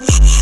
Bye.